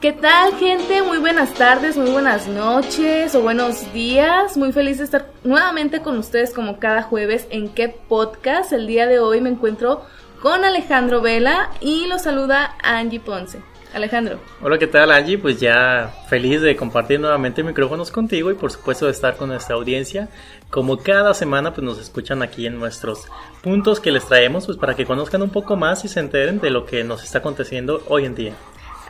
¿Qué tal gente? Muy buenas tardes, muy buenas noches o buenos días. Muy feliz de estar nuevamente con ustedes como cada jueves en qué podcast. El día de hoy me encuentro con Alejandro Vela y lo saluda Angie Ponce. Alejandro. Hola, ¿qué tal Angie? Pues ya feliz de compartir nuevamente micrófonos contigo y por supuesto de estar con nuestra audiencia. Como cada semana pues nos escuchan aquí en nuestros puntos que les traemos pues para que conozcan un poco más y se enteren de lo que nos está aconteciendo hoy en día.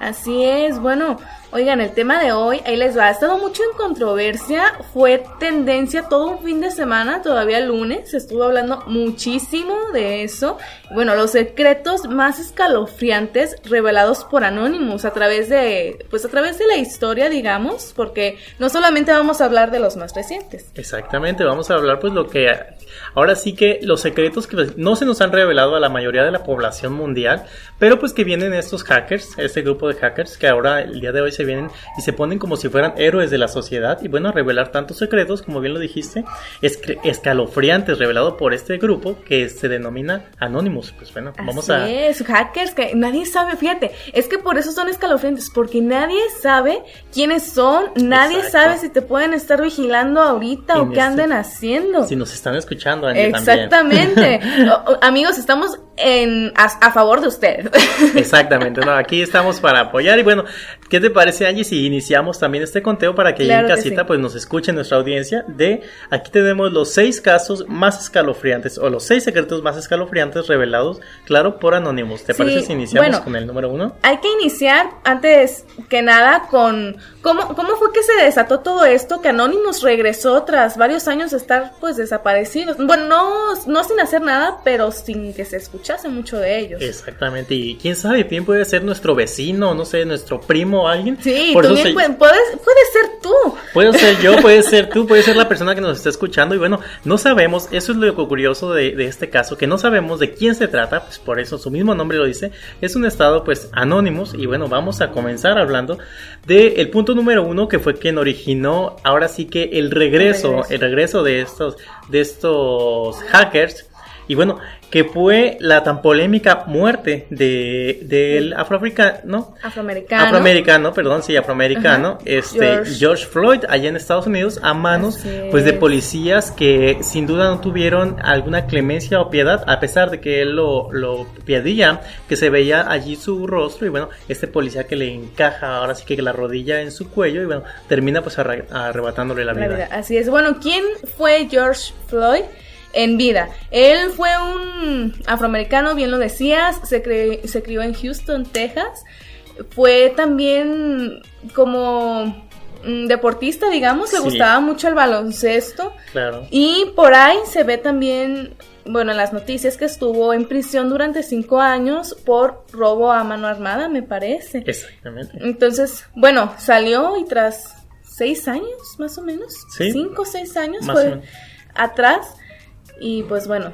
Así es, bueno, oigan, el tema de hoy, ahí les va, ha estado mucho en controversia, fue tendencia todo un fin de semana, todavía lunes, se estuvo hablando muchísimo de eso. Bueno, los secretos más escalofriantes revelados por Anonymous a través de, pues a través de la historia, digamos, porque no solamente vamos a hablar de los más recientes. Exactamente, vamos a hablar pues lo que, ahora sí que los secretos que no se nos han revelado a la mayoría de la población mundial, pero pues que vienen estos hackers, este grupo de hackers que ahora el día de hoy se vienen y se ponen como si fueran héroes de la sociedad y bueno, a revelar tantos secretos, como bien lo dijiste, es escalofriantes revelado por este grupo que se denomina Anonymous. Pues bueno, vamos a... Es, hackers que nadie sabe, fíjate, es que por eso son escalofriantes, porque nadie sabe quiénes son, nadie sabe si te pueden estar vigilando ahorita o qué anden haciendo. Si nos están escuchando, Exactamente. amigos, estamos en, a, favor de usted. Exactamente, no, aquí estamos para apoyar y bueno, ¿qué te parece Angie si iniciamos también este conteo para que en casita pues nos escuche nuestra audiencia de aquí tenemos los seis casos más escalofriantes o los seis secretos más escalofriantes revelados, claro, por Anonymous. ¿Te parece si iniciamos con el número uno? Hay que iniciar antes que nada con cómo, cómo fue que se desató todo esto, que Anonymous regresó tras varios años de estar pues desaparecidos. Bueno, no, no sin hacer nada, pero sin que se escuche hace mucho de ellos. Exactamente, y quién sabe, bien puede ser nuestro vecino, no sé, nuestro primo o alguien. Sí, Por puedes, puedes ser tú. Puede ser yo, puede ser tú, puede ser la persona que nos está escuchando. Y bueno, no sabemos, eso es lo curioso de, de este caso, que no sabemos de quién se trata, pues por eso su mismo nombre lo dice, es un estado pues anónimos y bueno, vamos a comenzar hablando del el punto número uno que fue quien originó ahora sí que el regreso, el regreso, el regreso de estos, de estos hackers y bueno, que fue la tan polémica muerte de del afroamericano, afroamericano, afroamericano, perdón, sí, afroamericano, este George. Floyd allá en Estados Unidos a manos pues de policías que sin duda no tuvieron alguna clemencia o piedad a pesar de que él lo lo pedía, que se veía allí su rostro y bueno, este policía que le encaja ahora sí que la rodilla en su cuello y bueno, termina pues arrebatándole la vida. la vida. Así es. Bueno, ¿quién fue George Floyd? En vida. Él fue un afroamericano, bien lo decías, se, se crió en Houston, Texas. Fue también como deportista, digamos, le gustaba mucho el baloncesto. Claro. Y por ahí se ve también, bueno, en las noticias que estuvo en prisión durante cinco años por robo a mano armada, me parece. Exactamente. Entonces, bueno, salió y tras seis años, más o menos, cinco o seis años fue atrás, y pues bueno,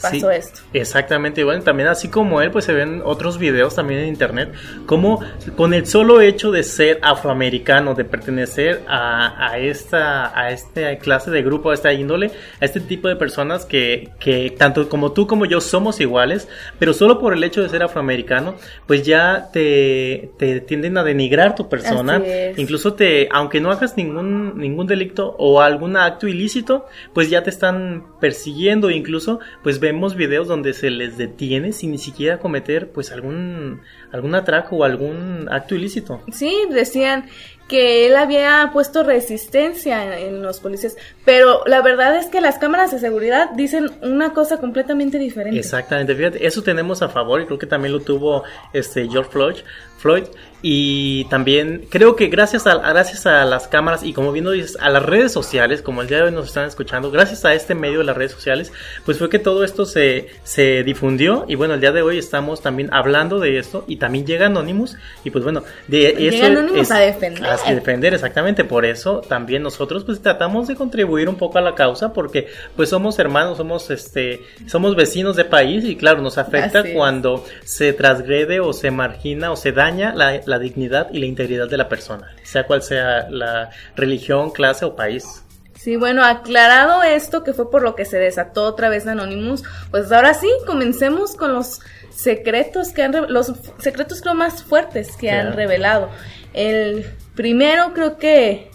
pasó esto. Exactamente, bueno, también así como él, pues se ven otros videos también en internet, como con el solo hecho de ser afroamericano, de pertenecer a, a esta, a esta clase de grupo, a esta índole, a este tipo de personas que, que tanto como tú como yo somos iguales, pero solo por el hecho de ser afroamericano, pues ya te, te tienden a denigrar tu persona, incluso te, aunque no hagas ningún, ningún delito o algún acto ilícito, pues ya te están persiguiendo, incluso pues vemos videos donde se les detiene sin ni siquiera cometer pues algún algún atraco o algún acto ilícito. Sí, decían que él había puesto resistencia en, los policías, pero la verdad es que las cámaras de seguridad dicen una cosa completamente diferente. Exactamente, fíjate, eso tenemos a favor y creo que también lo tuvo este George Floyd, Floyd y también creo que gracias a, gracias a las cámaras y como viendo dices, a las redes sociales, como el día de hoy nos están escuchando, gracias a este medio de las redes sociales, pues fue que todo esto se, se difundió. Y bueno, el día de hoy estamos también hablando de esto y también llega Anonymous. Y pues bueno, de llega Anonymous a defender. A defender, exactamente, por eso también nosotros pues tratamos de contribuir un poco a la causa porque pues somos hermanos, somos este, somos vecinos de país y claro, nos afecta cuando se transgrede o se margina o se daña la la dignidad y la integridad de la persona, sea cual sea la religión, clase o país. Sí, bueno, aclarado esto, que fue por lo que se desató otra vez Anonymous, pues ahora sí, comencemos con los secretos que han los secretos creo más fuertes que han revelado. El primero creo que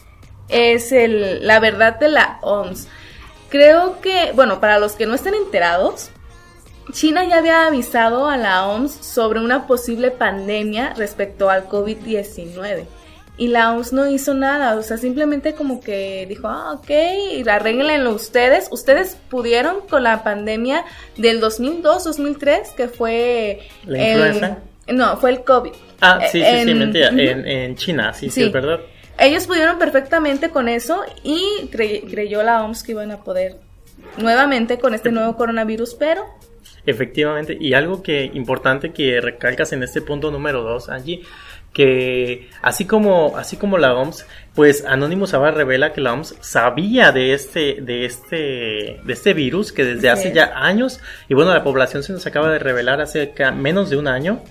es el la verdad de la OMS. Creo que, bueno, para los que no estén enterados, China ya había avisado a la OMS sobre una posible pandemia respecto al COVID-19 y la OMS no hizo nada, o sea, simplemente como que dijo, ah, ok, arréglenlo ustedes. Ustedes pudieron con la pandemia del 2002-2003, que fue... ¿La influenza? No, fue el COVID. Ah, sí, sí, sí, mentira, en, China, sí, sí, es verdad. Ellos pudieron perfectamente con eso y creyó la OMS que iban a poder nuevamente con este nuevo coronavirus, pero Efectivamente, y algo que importante que recalcas en este punto número dos, allí que así como, así como la OMS, pues Anonymous ahora revela que la OMS sabía de este, de este, de este virus que desde hace ya años, y bueno, la población se nos acaba de revelar hace menos de un año,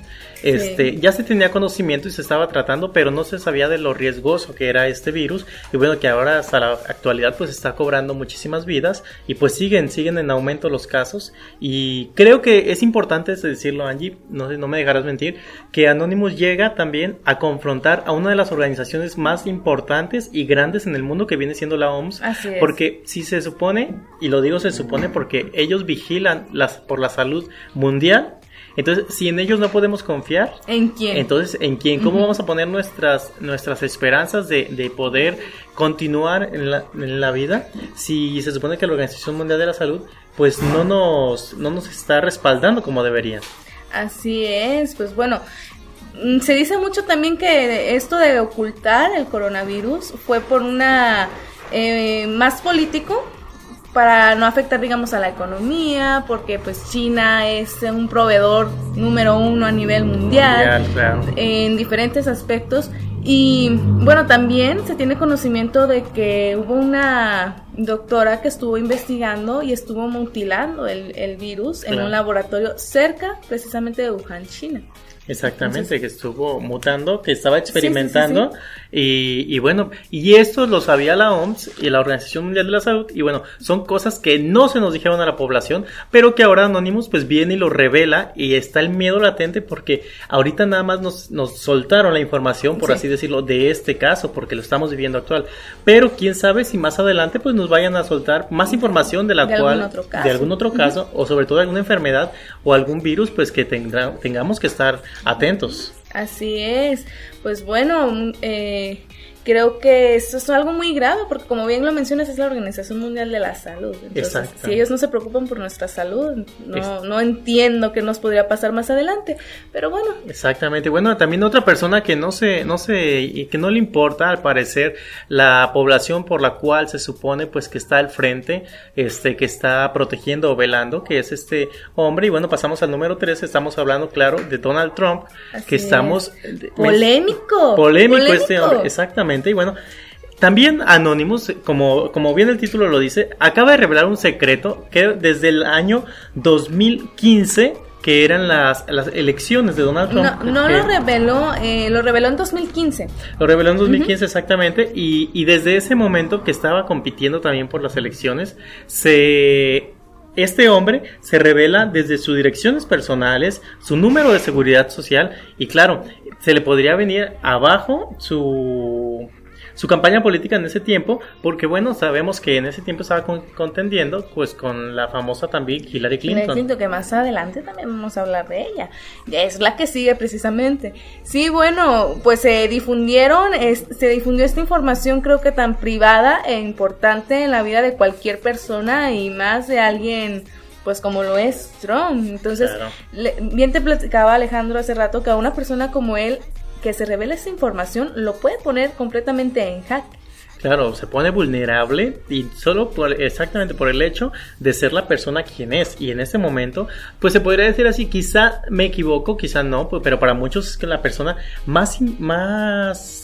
este, ya se tenía conocimiento y se estaba tratando, pero no se sabía de lo riesgoso que era este virus. Y bueno, que ahora hasta la actualidad pues está cobrando muchísimas vidas y pues siguen, siguen en aumento los casos. Y creo que es importante decirlo, Angie, no, no me dejarás mentir, que Anonymous llega también a confrontar a una de las organizaciones más importantes y grandes en el mundo que viene siendo la OMS. Porque si se supone, y lo digo se supone porque ellos vigilan las, por la salud mundial, entonces, si en ellos no podemos confiar, ¿en quién? Entonces, ¿en quién? ¿Cómo vamos a poner nuestras, nuestras esperanzas de, de poder continuar en la, en la, vida si se supone que la Organización Mundial de la Salud pues no nos, no nos está respaldando como debería? Así es, pues bueno, mm, se dice mucho también que esto de ocultar el coronavirus fue por una eh, más político para no afectar, digamos, a la economía, porque pues China es un proveedor número uno a nivel mundial, en diferentes aspectos. Y bueno, también se tiene conocimiento de que hubo una doctora que estuvo investigando y estuvo mutilando el, el virus en un laboratorio cerca precisamente de Wuhan, China. Exactamente, que estuvo mutando, que estaba experimentando y, bueno, y esto lo sabía la OMS y la Organización Mundial de la Salud y bueno, son cosas que no se nos dijeron a la población, pero que ahora Anonymous pues viene y lo revela y está el miedo latente porque ahorita nada más nos, nos soltaron la información, por así decirlo, de este caso, porque lo estamos viviendo actual, pero quién sabe si más adelante pues nos vayan a soltar más información de la cual, de algún otro caso, o sobre todo alguna enfermedad o algún virus pues que tengamos que estar atentos. Así es. Pues bueno, eh, creo que esto es algo muy grave porque como bien lo mencionas es la Organización Mundial de la Salud. Entonces, si ellos no se preocupan por nuestra salud, no, no entiendo qué nos podría pasar más adelante, pero bueno. Exactamente. Bueno, también otra persona que no se no se que no le importa al parecer la población por la cual se supone pues que está al frente, este que está protegiendo o velando, que es este hombre y bueno, pasamos al número 3, estamos hablando claro de Donald Trump, que estamos polémico. Polémico este hombre, exactamente y bueno, también Anonymous, como, como bien el título lo dice, acaba de revelar un secreto que desde el año 2015 que eran las, las elecciones de Donald Trump. No, lo reveló, eh, lo reveló en 2015. Lo reveló en 2015 exactamente y, y desde ese momento que estaba compitiendo también por las elecciones, se este hombre se revela desde sus direcciones personales, su número de seguridad social y claro, se le podría venir abajo su su campaña política en ese tiempo, porque bueno, sabemos que en ese tiempo estaba contendiendo pues con la famosa también Hillary Clinton. Hillary Clinton, que más adelante también vamos a hablar de ella. Es la que sigue precisamente. Sí, bueno, pues se difundieron, se difundió esta información creo que tan privada e importante en la vida de cualquier persona y más de alguien pues como lo es Trump. Entonces, bien te platicaba Alejandro hace rato que a una persona como él que se revele esa información lo puede poner completamente en hack. Claro, se pone vulnerable y solo por, exactamente por el hecho de ser la persona quien es. Y en este momento, pues se podría decir así, quizá me equivoco, quizá no, pues, pero para muchos es que la persona más,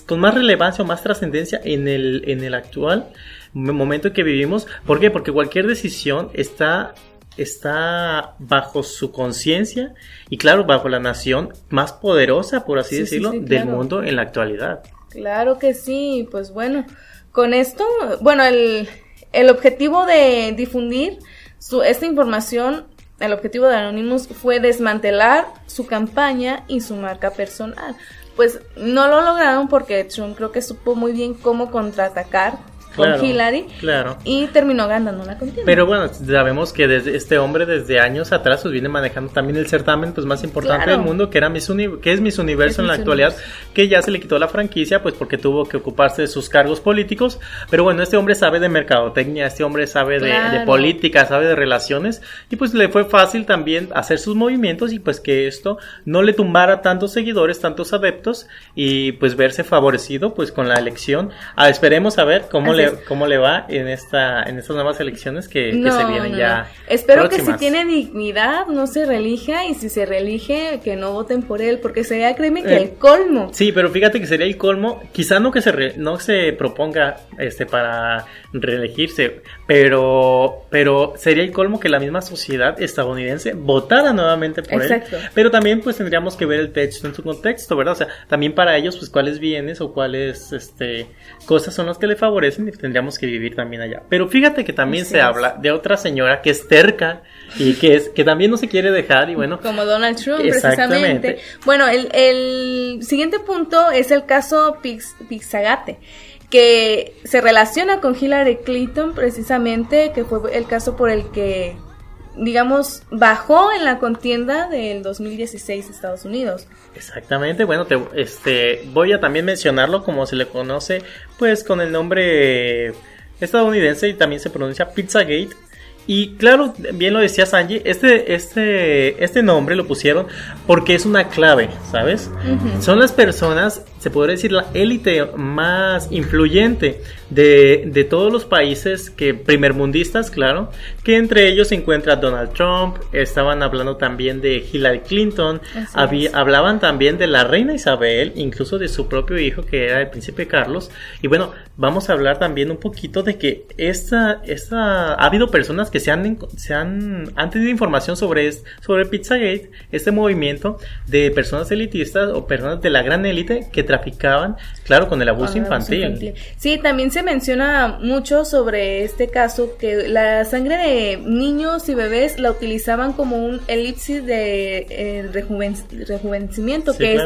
con más relevancia o más trascendencia en el actual momento que vivimos. ¿Por qué? Porque cualquier decisión está está bajo su conciencia y claro, bajo la nación más poderosa, por así decirlo, del mundo en la actualidad. Claro que sí, pues bueno, con esto, bueno, el, el objetivo de difundir su, esta información, el objetivo de Anonymous fue desmantelar su campaña y su marca personal. Pues no lo lograron porque Trump creo que supo muy bien cómo contraatacar con Hillary. Claro. Y terminó ganando la contienda. Pero bueno, sabemos que desde este hombre desde años atrás pues viene manejando también el certamen pues más importante del mundo que era Miss que es Miss Universo en la actualidad, que ya se le quitó la franquicia pues porque tuvo que ocuparse de sus cargos políticos, pero bueno, este hombre sabe de mercadotecnia, este hombre sabe de, de, política, sabe de relaciones y pues le fue fácil también hacer sus movimientos y pues que esto no le tumbara tantos seguidores, tantos adeptos y pues verse favorecido pues con la elección. Ah, esperemos a ver cómo le cómo le va en esta en estas nuevas elecciones que, se vienen ya. Espero que si tiene dignidad no se relija y si se reelige que no voten por él porque sería créeme que eh, el colmo. Sí, pero fíjate que sería el colmo, quizá no que se no se proponga este para reelegirse, pero pero sería el colmo que la misma sociedad estadounidense votara nuevamente por él. Pero también pues tendríamos que ver el texto en su contexto, ¿verdad? O sea, también para ellos pues cuáles bienes o cuáles este cosas son las que le favorecen tendríamos que vivir también allá. Pero fíjate que también se habla de otra señora que es terca y que es que también no se quiere dejar y bueno. Como Donald Trump, precisamente. Bueno, el, el, siguiente punto es el caso Pix, Pixagate que se relaciona con Hillary Clinton precisamente, que fue el caso por el que digamos, bajó en la contienda del 2016 Estados Unidos. Exactamente, bueno, te, este, voy a también mencionarlo como se le conoce, pues con el nombre estadounidense y también se pronuncia Pizzagate. Y claro, bien lo decía Sanji, este, este, este nombre lo pusieron porque es una clave, ¿sabes? Son las personas se podría decir, la élite más influyente de, de, todos los países que primermundistas, claro, que entre ellos se encuentra Donald Trump, estaban hablando también de Hillary Clinton, hablaban también de la reina Isabel, incluso de su propio hijo que era el príncipe Carlos, y bueno, vamos a hablar también un poquito de que esta, esta, ha habido personas que se han, se han, han tenido información sobre, sobre Pizzagate, este movimiento de personas elitistas o personas de la gran élite que traficaban, claro, con el abuso infantil. Sí, también se menciona mucho sobre este caso que la sangre de niños y bebés la utilizaban como un elipsis de eh, rejuvenecimiento, que es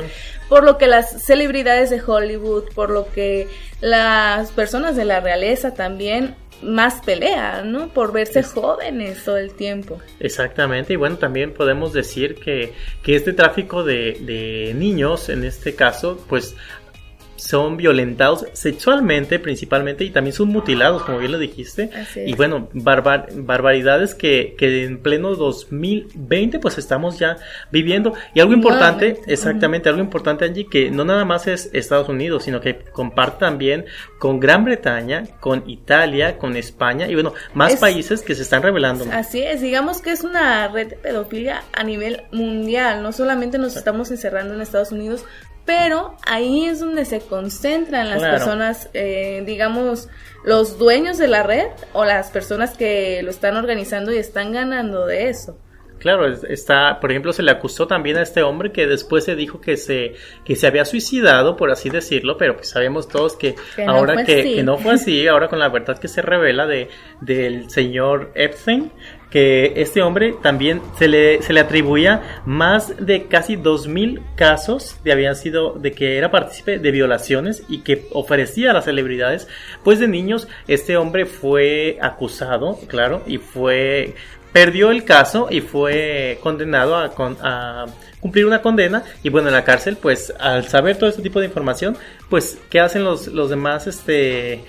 por lo que las celebridades de Hollywood, por lo que las personas de la realeza también más pelea, ¿no? Por verse jóvenes todo el tiempo. Exactamente, y bueno, también podemos decir que, que este tráfico de, de niños, en este caso, pues son violentados sexualmente principalmente y también son mutilados, como bien lo dijiste. Y bueno, barbaridades que, que, en pleno 2020 pues estamos ya viviendo. Y algo importante, exactamente, algo importante Angie, que no nada más es Estados Unidos, sino que comparte también con Gran Bretaña, con Italia, con España y bueno, más países que se están revelando. Así es, digamos que es una red de pedofilia a nivel mundial, no solamente nos estamos encerrando en Estados Unidos, pero ahí es donde se concentran las personas, eh, digamos, los dueños de la red o las personas que lo están organizando y están ganando de eso. Claro, está, por ejemplo, se le acusó también a este hombre que después se dijo que se, que se había suicidado, por así decirlo, pero pues sabemos todos que, ahora que, que, no fue así, ahora con la verdad que se revela de, del señor Epstein, que este hombre también se le, se le atribuía más de casi 2.000 casos de habían sido de que era partícipe de violaciones y que ofrecía a las celebridades. Pues de niños este hombre fue acusado claro y fue perdió el caso y fue condenado a, a, cumplir una condena y bueno en la cárcel pues al saber todo este tipo de información pues qué hacen los, los demás este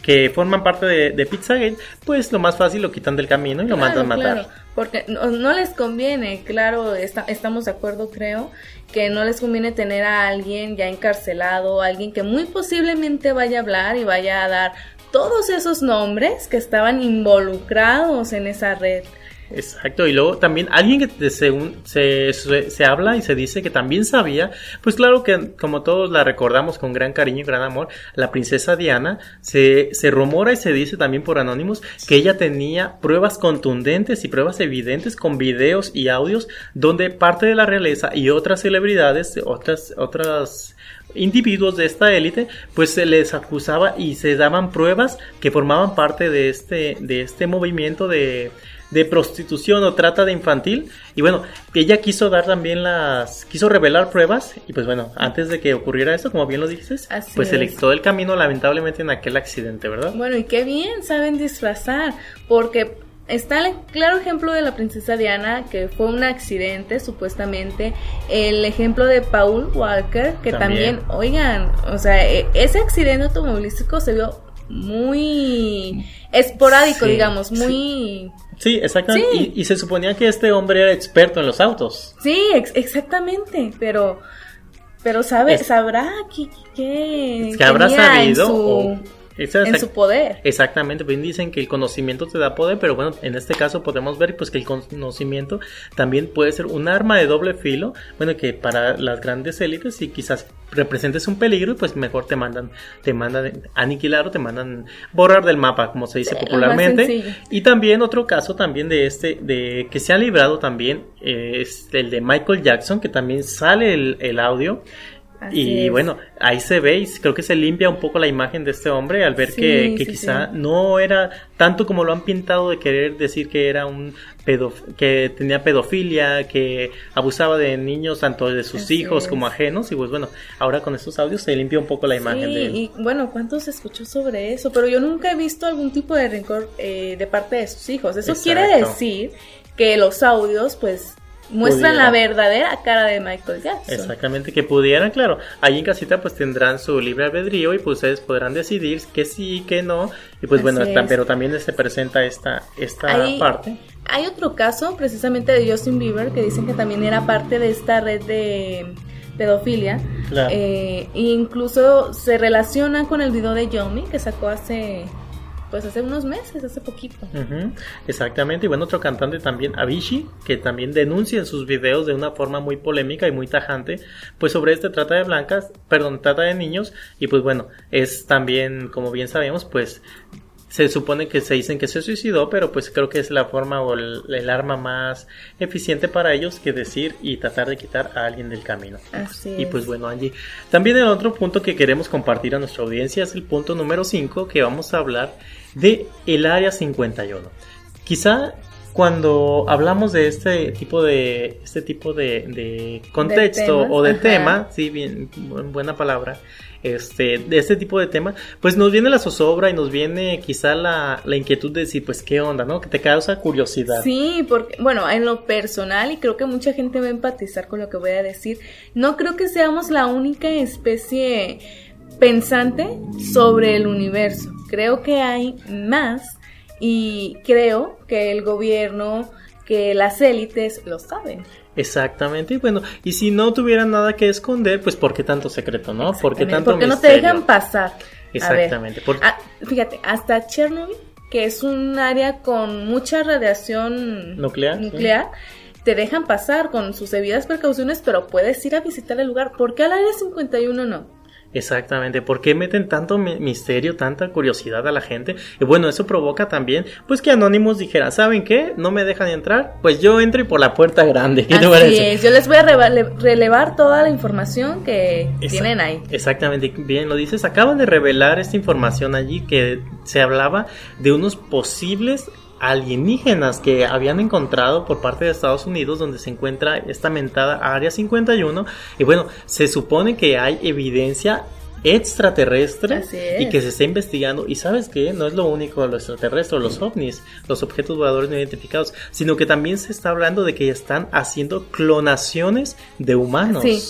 que forman parte de, de, Pizzagate pues lo más fácil lo quitan del camino y lo mandan a matar. claro, porque no, les conviene claro estamos de acuerdo creo que no les conviene tener a alguien ya encarcelado alguien que muy posiblemente vaya a hablar y vaya a dar todos esos nombres que estaban involucrados en esa red. Exacto, y luego también alguien que según se, se, habla y se dice que también sabía, pues claro que como todos la recordamos con gran cariño y gran amor, la princesa Diana, se, se rumora y se dice también por anónimos que ella tenía pruebas contundentes y pruebas evidentes con videos y audios donde parte de la realeza y otras celebridades, otras, otras individuos de esta élite, pues se les acusaba y se daban pruebas que formaban parte de este, de este movimiento de, de prostitución o trata de infantil. Y bueno, ella quiso dar también las, quiso revelar pruebas. Y pues bueno, antes de que ocurriera eso, como bien lo dices, pues se le quitó el camino lamentablemente en aquel accidente, ¿verdad? Bueno, y qué bien saben disfrazar, porque está el claro ejemplo de la princesa Diana, que fue un accidente, supuestamente. El ejemplo de Paul Walker, que también, oigan, o sea, e, ese accidente automovilístico se vio muy esporádico, digamos, muy... Sí, exactamente. Y, se suponía que este hombre era experto en los autos. Sí, exactamente, pero... Pero sabe, sabrá que, que, que habrá sabido en su poder. Exactamente, bien dicen que el conocimiento te da poder, pero bueno, en este caso podemos ver pues que el conocimiento también puede ser un arma de doble filo, bueno, que para las grandes élites si quizás representes un peligro, pues mejor te mandan te mandan aniquilar o te mandan borrar del mapa, como se dice popularmente. Y también otro caso también de este de que se ha librado también eh, es el de Michael Jackson, que también sale el, el audio y bueno, ahí se ve y creo que se limpia un poco la imagen de este hombre al ver que, quizá no era tanto como lo han pintado de querer decir que era un pedo, que tenía pedofilia, que abusaba de niños tanto de sus hijos como ajenos y pues bueno, ahora con estos audios se limpia un poco la imagen de él. Y bueno, ¿cuánto se escuchó sobre eso? Pero yo nunca he visto algún tipo de rencor eh, de parte de sus hijos. Eso quiere decir que los audios pues muestran la verdadera cara de Michael Jackson. Exactamente, que pudieran, claro, ahí en casita pues tendrán su libre albedrío y pues ustedes podrán decidir que sí, que no, y pues bueno, pero también se presenta esta, esta parte. Hay otro caso precisamente de Justin Bieber que dicen que también era parte de esta red de pedofilia. Eh, e incluso se relaciona con el video de Johnny que sacó hace pues hace unos meses, hace poquito. Exactamente, y bueno, otro cantante también, Avicii, que también denuncia en sus videos de una forma muy polémica y muy tajante, pues sobre este trata de blancas, perdón, trata de niños, y pues bueno, es también, como bien sabemos, pues se supone que se dicen que se suicidó, pero pues creo que es la forma o el, arma más eficiente para ellos que decir y tratar de quitar a alguien del camino. Así y pues bueno, Angie, también el otro punto que queremos compartir a nuestra audiencia es el punto número 5 que vamos a hablar de el área 51. Quizá cuando hablamos de este tipo de este tipo de, contexto o de tema, sí, bien buena palabra, este, de este tipo de tema, pues nos viene la zozobra y nos viene quizá la, la, inquietud de decir, pues qué onda, ¿no? Que te causa curiosidad. Sí, porque, bueno, en lo personal, y creo que mucha gente va a empatizar con lo que voy a decir, no creo que seamos la única especie pensante sobre el universo. Creo que hay más y creo que el gobierno, que las élites lo saben. Exactamente, y bueno, y si no tuvieran nada que esconder, pues ¿por qué tanto secreto, no? ¿Por qué tanto Porque no te dejan pasar. Exactamente. Ah, fíjate, hasta Chernobyl, que es un área con mucha radiación nuclear, nuclear te dejan pasar con sus debidas precauciones, pero puedes ir a visitar el lugar. ¿Por qué al área 51 no? Exactamente, ¿por qué meten tanto misterio, tanta curiosidad a la gente? Y bueno, eso provoca también, pues que Anonymous dijera, ¿saben qué? No me dejan entrar, pues yo entro y por la puerta grande. Así es, yo les voy a relevar toda la información que tienen ahí. Exactamente, bien lo dices, acaban de revelar esta información allí que se hablaba de unos posibles alienígenas que habían encontrado por parte de Estados Unidos donde se encuentra esta mentada Área 51 y bueno, se supone que hay evidencia extraterrestre y que se está investigando. Y sabes que no es lo único lo extraterrestre, los ovnis, los objetos voladores no identificados, sino que también se está hablando de que están haciendo clonaciones de humanos. Sí,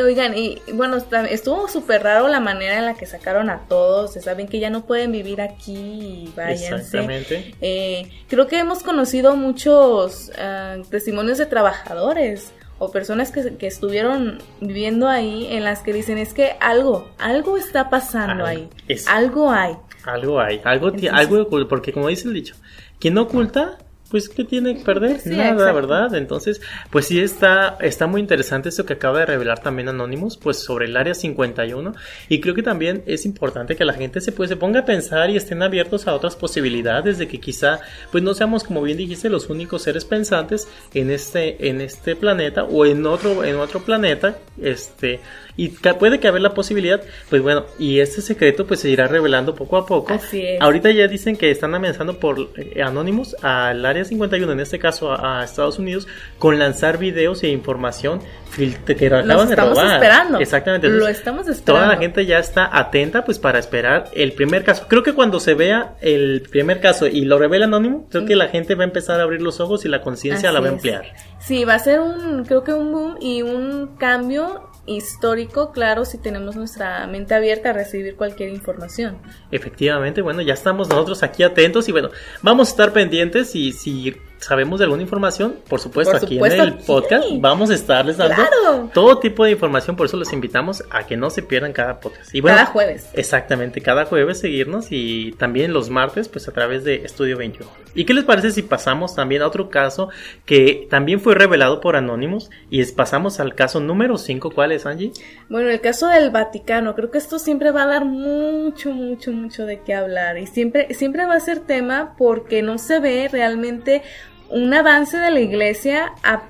oigan, y bueno, estuvo súper raro la manera en la que sacaron a todos. Saben que ya no pueden vivir aquí y váyanse. Exactamente. Eh, creo que hemos conocido muchos ah, testimonios de trabajadores o personas que, que, estuvieron viviendo ahí en las que dicen es que algo, algo está pasando ahí. algo hay. Algo hay, algo, algo porque como dice el dicho, quien no oculta pues ¿qué tiene que perder? Sí, Nada, exacto. ¿verdad? Entonces, pues sí está, está muy interesante esto que acaba de revelar también Anonymous, pues sobre el área 51. Y creo que también es importante que la gente se, pues, se ponga a pensar y estén abiertos a otras posibilidades de que quizá, pues no seamos, como bien dijiste, los únicos seres pensantes en este, en este planeta o en otro, en otro planeta, este, y puede que haber la posibilidad, pues bueno, y este secreto pues se irá revelando poco a poco. Así es. Ahorita ya dicen que están amenazando por eh, Anonymous al área 51, en este caso a, a Estados Unidos, con lanzar videos e información que acaban Los de estamos robar. esperando. Exactamente. Lo Entonces, estamos esperando. Toda la gente ya está atenta pues para esperar el primer caso. Creo que cuando se vea el primer caso y lo revela Anónimo, creo que la gente va a empezar a abrir los ojos y la conciencia la va a es. emplear. Sí, va a ser un, creo que un boom y un cambio histórico, claro, si tenemos nuestra mente abierta a recibir cualquier información. Efectivamente, bueno, ya estamos nosotros aquí atentos y bueno, vamos a estar pendientes y si sabemos de alguna información, por supuesto, Por aquí en el aquí. podcast vamos a estarles dando Claro. todo tipo de información, por eso los invitamos a que no se pierdan cada podcast. Y bueno, Cada jueves. Exactamente, cada jueves seguirnos y también los martes pues a través de Estudio 21. ¿Y qué les parece si pasamos también a otro caso que también fue revelado por Anonymous y es, pasamos al caso número 5, ¿cuál es Angie? Bueno, el caso del Vaticano, creo que esto siempre va a dar mucho, mucho, mucho de qué hablar y siempre, siempre va a ser tema porque no se ve realmente un avance de la iglesia a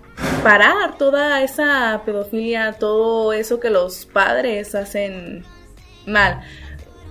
parar toda esa pedofilia, todo eso que los padres hacen mal.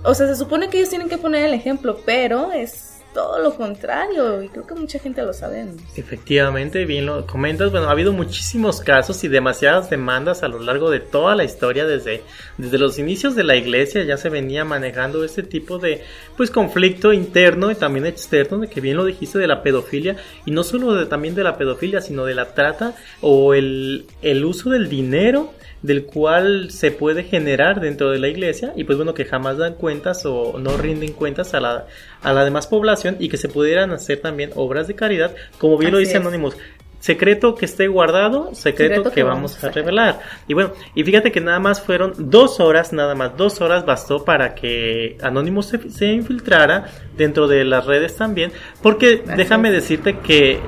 O sea, se supone que ellos tienen que poner el ejemplo, pero es todo lo contrario y creo que mucha gente lo sabe. Efectivamente, bien lo comentas. Bueno, ha habido muchísimos casos y demasiadas demandas a lo largo de toda la historia. Desde, desde los inicios de la iglesia ya se venía manejando este tipo de pues conflicto interno y también externo, de que bien lo dijiste, de la pedofilia. Y no solo de, también de la pedofilia, sino de la trata o el, el uso del dinero del cual se puede generar dentro de la iglesia y pues bueno que jamás dan cuentas o no rinden cuentas a la, a la demás población y que se pudieran hacer también obras de caridad como bien lo dice es. Anonymous secreto que esté guardado secreto, Secreto que, que vamos vamos a revelar y bueno y fíjate que nada más fueron dos horas nada más dos horas bastó para que Anonymous se, se infiltrara dentro de las redes también porque Así déjame es. decirte que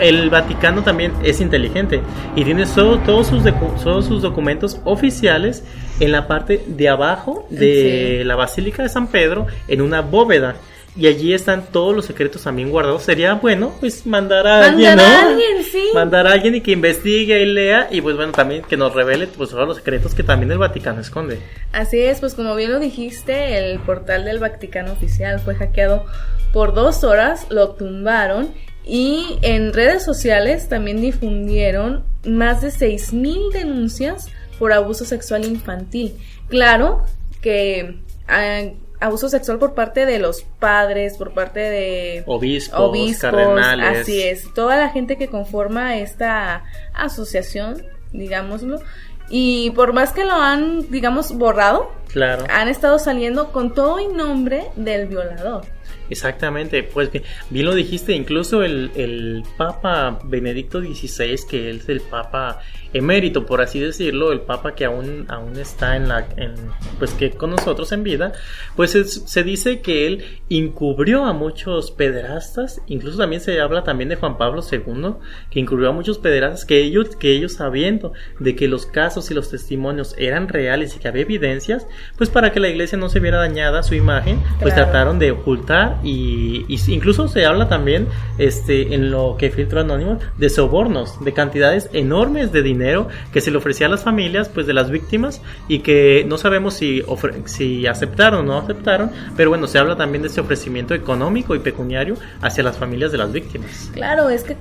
el Vaticano también es inteligente y tiene todo- todos, sus todos sus documentos oficiales en la parte de abajo de Sí. la Basílica de San Pedro en una bóveda. Y allí están todos los secretos también guardados. Sería bueno, pues mandar a alguien, Mandar ¿no? a alguien, sí. Mandar a alguien y que investigue y lea. Y pues bueno, también que nos revele pues, todos los secretos que también el Vaticano esconde. Así es, pues como bien lo dijiste, el portal del Vaticano oficial fue hackeado por dos horas, lo tumbaron y en redes sociales también difundieron más de 6.000 denuncias por abuso sexual infantil. Claro que ah, abuso sexual por parte de los padres, por parte de Obispos, cardenales. así es, toda la gente que conforma esta asociación, digámoslo, y por más que lo han, digamos, borrado, Claro. han estado saliendo con todo y nombre del violador. Exactamente, pues bien, lo dijiste, incluso el, el Papa Benedicto XVI, que es el Papa emérito, por así decirlo, el Papa que aún, aún está en la, en, pues que con nosotros en vida, pues es- se dice que él encubrió a muchos pederastas, incluso también se habla también de Juan Pablo II, que encubrió a muchos pederastas, que ellos, que ellos sabiendo de que los casos y los testimonios eran reales y que había evidencias, pues para que la iglesia no se viera dañada su imagen, pues Claro. trataron de ocultar y, y incluso se habla también este en lo que filtró Anónimo de sobornos, de cantidades enormes de dinero que se le ofrecía a las familias pues de las víctimas y que no sabemos si, si aceptaron o no aceptaron, pero bueno, se habla también de ese ofrecimiento económico y pecuniario hacia las familias de las víctimas. Claro, es que,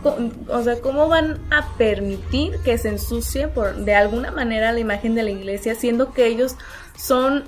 o sea, ¿cómo van a permitir que se ensucie por, de alguna manera la imagen de la iglesia, siendo que ellos son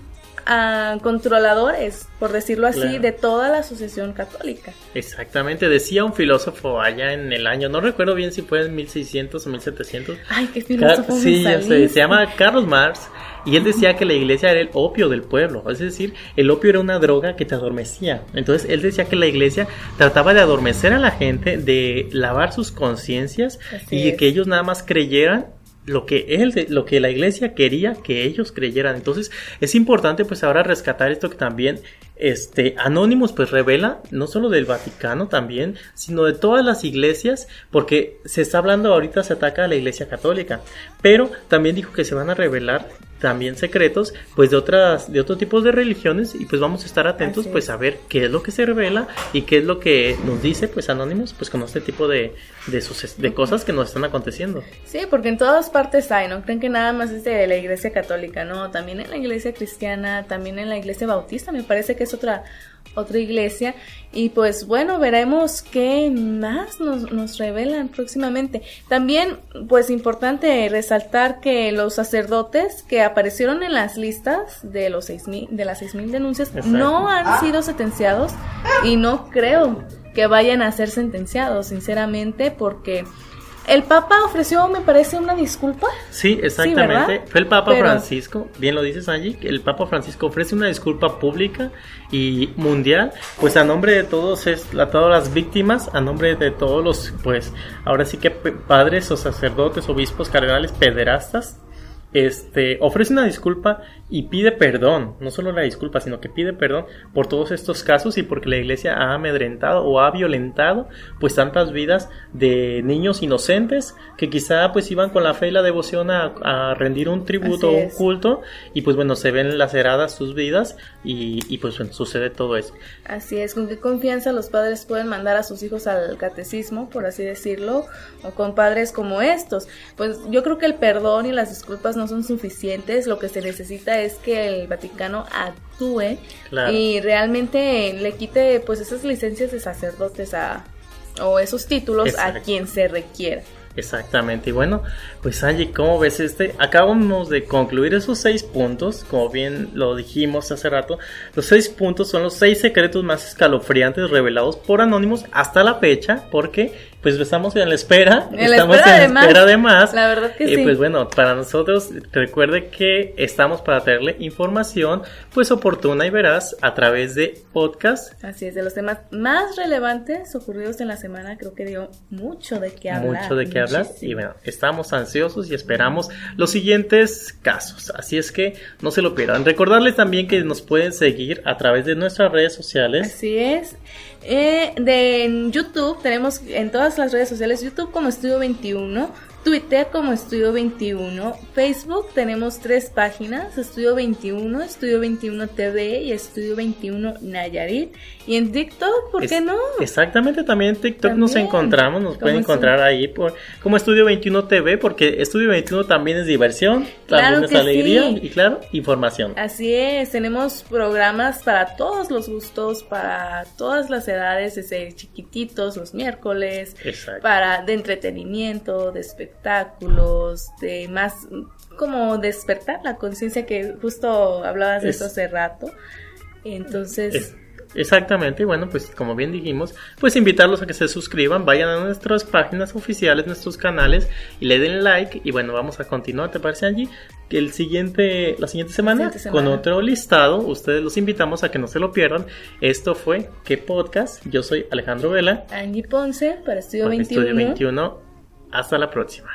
controladores, por decirlo así, Claro. de toda la asociación católica? Exactamente, decía un filósofo allá en el año, no recuerdo bien si fue en 1600 o 1700, Ay, qué filósofo Sí, sé, se llama Carlos Marx y él decía que la iglesia era el opio del pueblo, es decir, el opio era una droga que te adormecía. Entonces él decía que la iglesia trataba de adormecer a la gente, de lavar sus conciencias y es. que ellos nada más creyeran lo que lo que la iglesia quería que ellos creyeran. Entonces, es importante pues ahora rescatar esto que también este Anonymous pues revela no solo del Vaticano también, sino de todas las iglesias, porque se está hablando ahorita se ataca a la Iglesia Católica, pero también dijo que se van a revelar también secretos pues de otras de otros tipos de religiones y pues vamos a estar atentos pues a ver qué es lo que se revela y qué es lo que nos dice pues Anonymous pues con este tipo de de, de cosas que nos están aconteciendo. Sí, porque en todas partes hay, no creen que nada más es de la Iglesia Católica, no, también en la Iglesia Cristiana, también en la Iglesia Bautista, me parece que es otra otra iglesia. Y pues bueno, veremos qué más nos, nos revelan próximamente. También, pues importante resaltar que los sacerdotes que aparecieron en las listas de los seis mil, de las 6.000 denuncias no han ah. sido sentenciados y no creo que vayan a ser sentenciados, sinceramente, porque el Papa ofreció, me parece, una disculpa. Sí, exactamente. Fue el Papa Francisco, bien lo dices allí, el Papa Francisco ofrece una disculpa pública y mundial, pues a nombre de todos es, a todas las víctimas, a nombre de todos los, pues, ahora sí que padres o sacerdotes, obispos, cardenales, pederastas, este, ofrece una disculpa y pide perdón, no solo la disculpa, sino que pide perdón por todos estos casos y porque la iglesia ha amedrentado o ha violentado pues tantas vidas de niños inocentes que quizá pues iban con la fe y la devoción a, rendir un tributo o un culto y pues bueno se ven laceradas sus vidas y, y pues bueno, sucede todo eso. Así es, con qué confianza los padres pueden mandar a sus hijos al catecismo, por así decirlo, o con padres como estos. Pues yo creo que el perdón y las disculpas no son suficientes, lo que se necesita es que el Vaticano actúe y realmente le quite pues esas licencias de sacerdotes a o esos títulos a quien se requiera. Exactamente, y bueno, pues Angie, ¿cómo ves este? Acabamos de concluir esos seis puntos, como bien lo dijimos hace rato. Los seis puntos son los seis secretos más escalofriantes revelados por Anónimos hasta la fecha, porque pues estamos en la espera, estamos en la espera de más. La verdad que y pues bueno, para nosotros recuerde que estamos para traerle información pues oportuna y veraz a través de podcast. Así es, de los temas más relevantes ocurridos en la semana, creo que dio mucho de qué hablar. Mucho de qué hablar y bueno, estamos ansiosos y esperamos los siguientes casos. Así es que no se lo pierdan. Recordarles también que nos pueden seguir a través de nuestras redes sociales. Así es. Eh, de en YouTube tenemos en todas las redes sociales YouTube como Estudio 21 Twitter como Estudio 21, Facebook tenemos tres páginas, Estudio 21, Estudio 21 TV y Estudio 21 Nayarit. Y en TikTok, ¿por qué no? Exactamente, también en TikTok nos encontramos, nos pueden encontrar ahí por, como Estudio 21 TV, porque Estudio 21 también es diversión, también es alegría y claro, información. Así es, tenemos programas para todos los gustos, para todas las edades, desde chiquititos los miércoles, para de entretenimiento, de espectáculos espectáculos, de más como despertar la conciencia que justo hablabas de eso hace rato. Entonces... Exactamente, bueno, pues como bien dijimos, pues invitarlos a que se suscriban, vayan a nuestras páginas oficiales, nuestros canales y le den like y bueno, vamos a continuar, ¿te parece allí? El siguiente, la siguiente semana, con otro listado, ustedes los invitamos a que no se lo pierdan. Esto fue ¿Qué podcast? Yo soy Alejandro Vela. Angie Ponce para Estudio 21. Estudio 21 hasta la próxima.